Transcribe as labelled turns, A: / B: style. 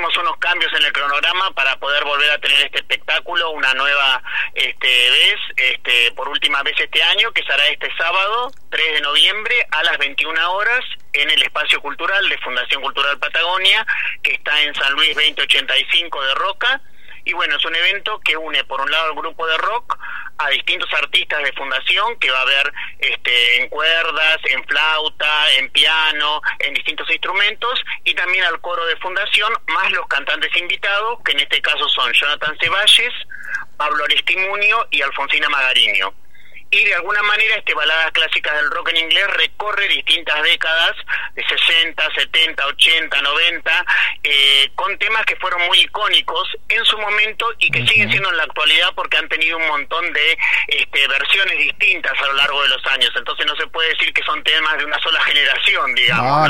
A: hicimos unos cambios en el cronograma para poder volver a tener este espectáculo una nueva este, vez, este, por última vez este año, que será este sábado, 3 de noviembre, a las 21 horas, en el espacio cultural de Fundación Cultural Patagonia, que está en San Luis 2085 de Roca. Y bueno, es un evento que une por un lado al grupo de rock a distintos artistas de fundación que va a haber este, en cuerdas, en flauta, en piano, en distintos instrumentos y también al coro de fundación más los cantantes invitados que en este caso son Jonathan Ceballes, Pablo Aristimunio y Alfonsina Magariño y de alguna manera este baladas clásicas del rock en inglés recorre distintas décadas de 60, 70, 80, 90 eh, con temas que fueron muy icónicos en su momento y que siguen siendo en la actualidad porque han tenido un montón de este, versiones distintas a lo largo de los años. Entonces no se puede decir que son temas de una sola generación digamos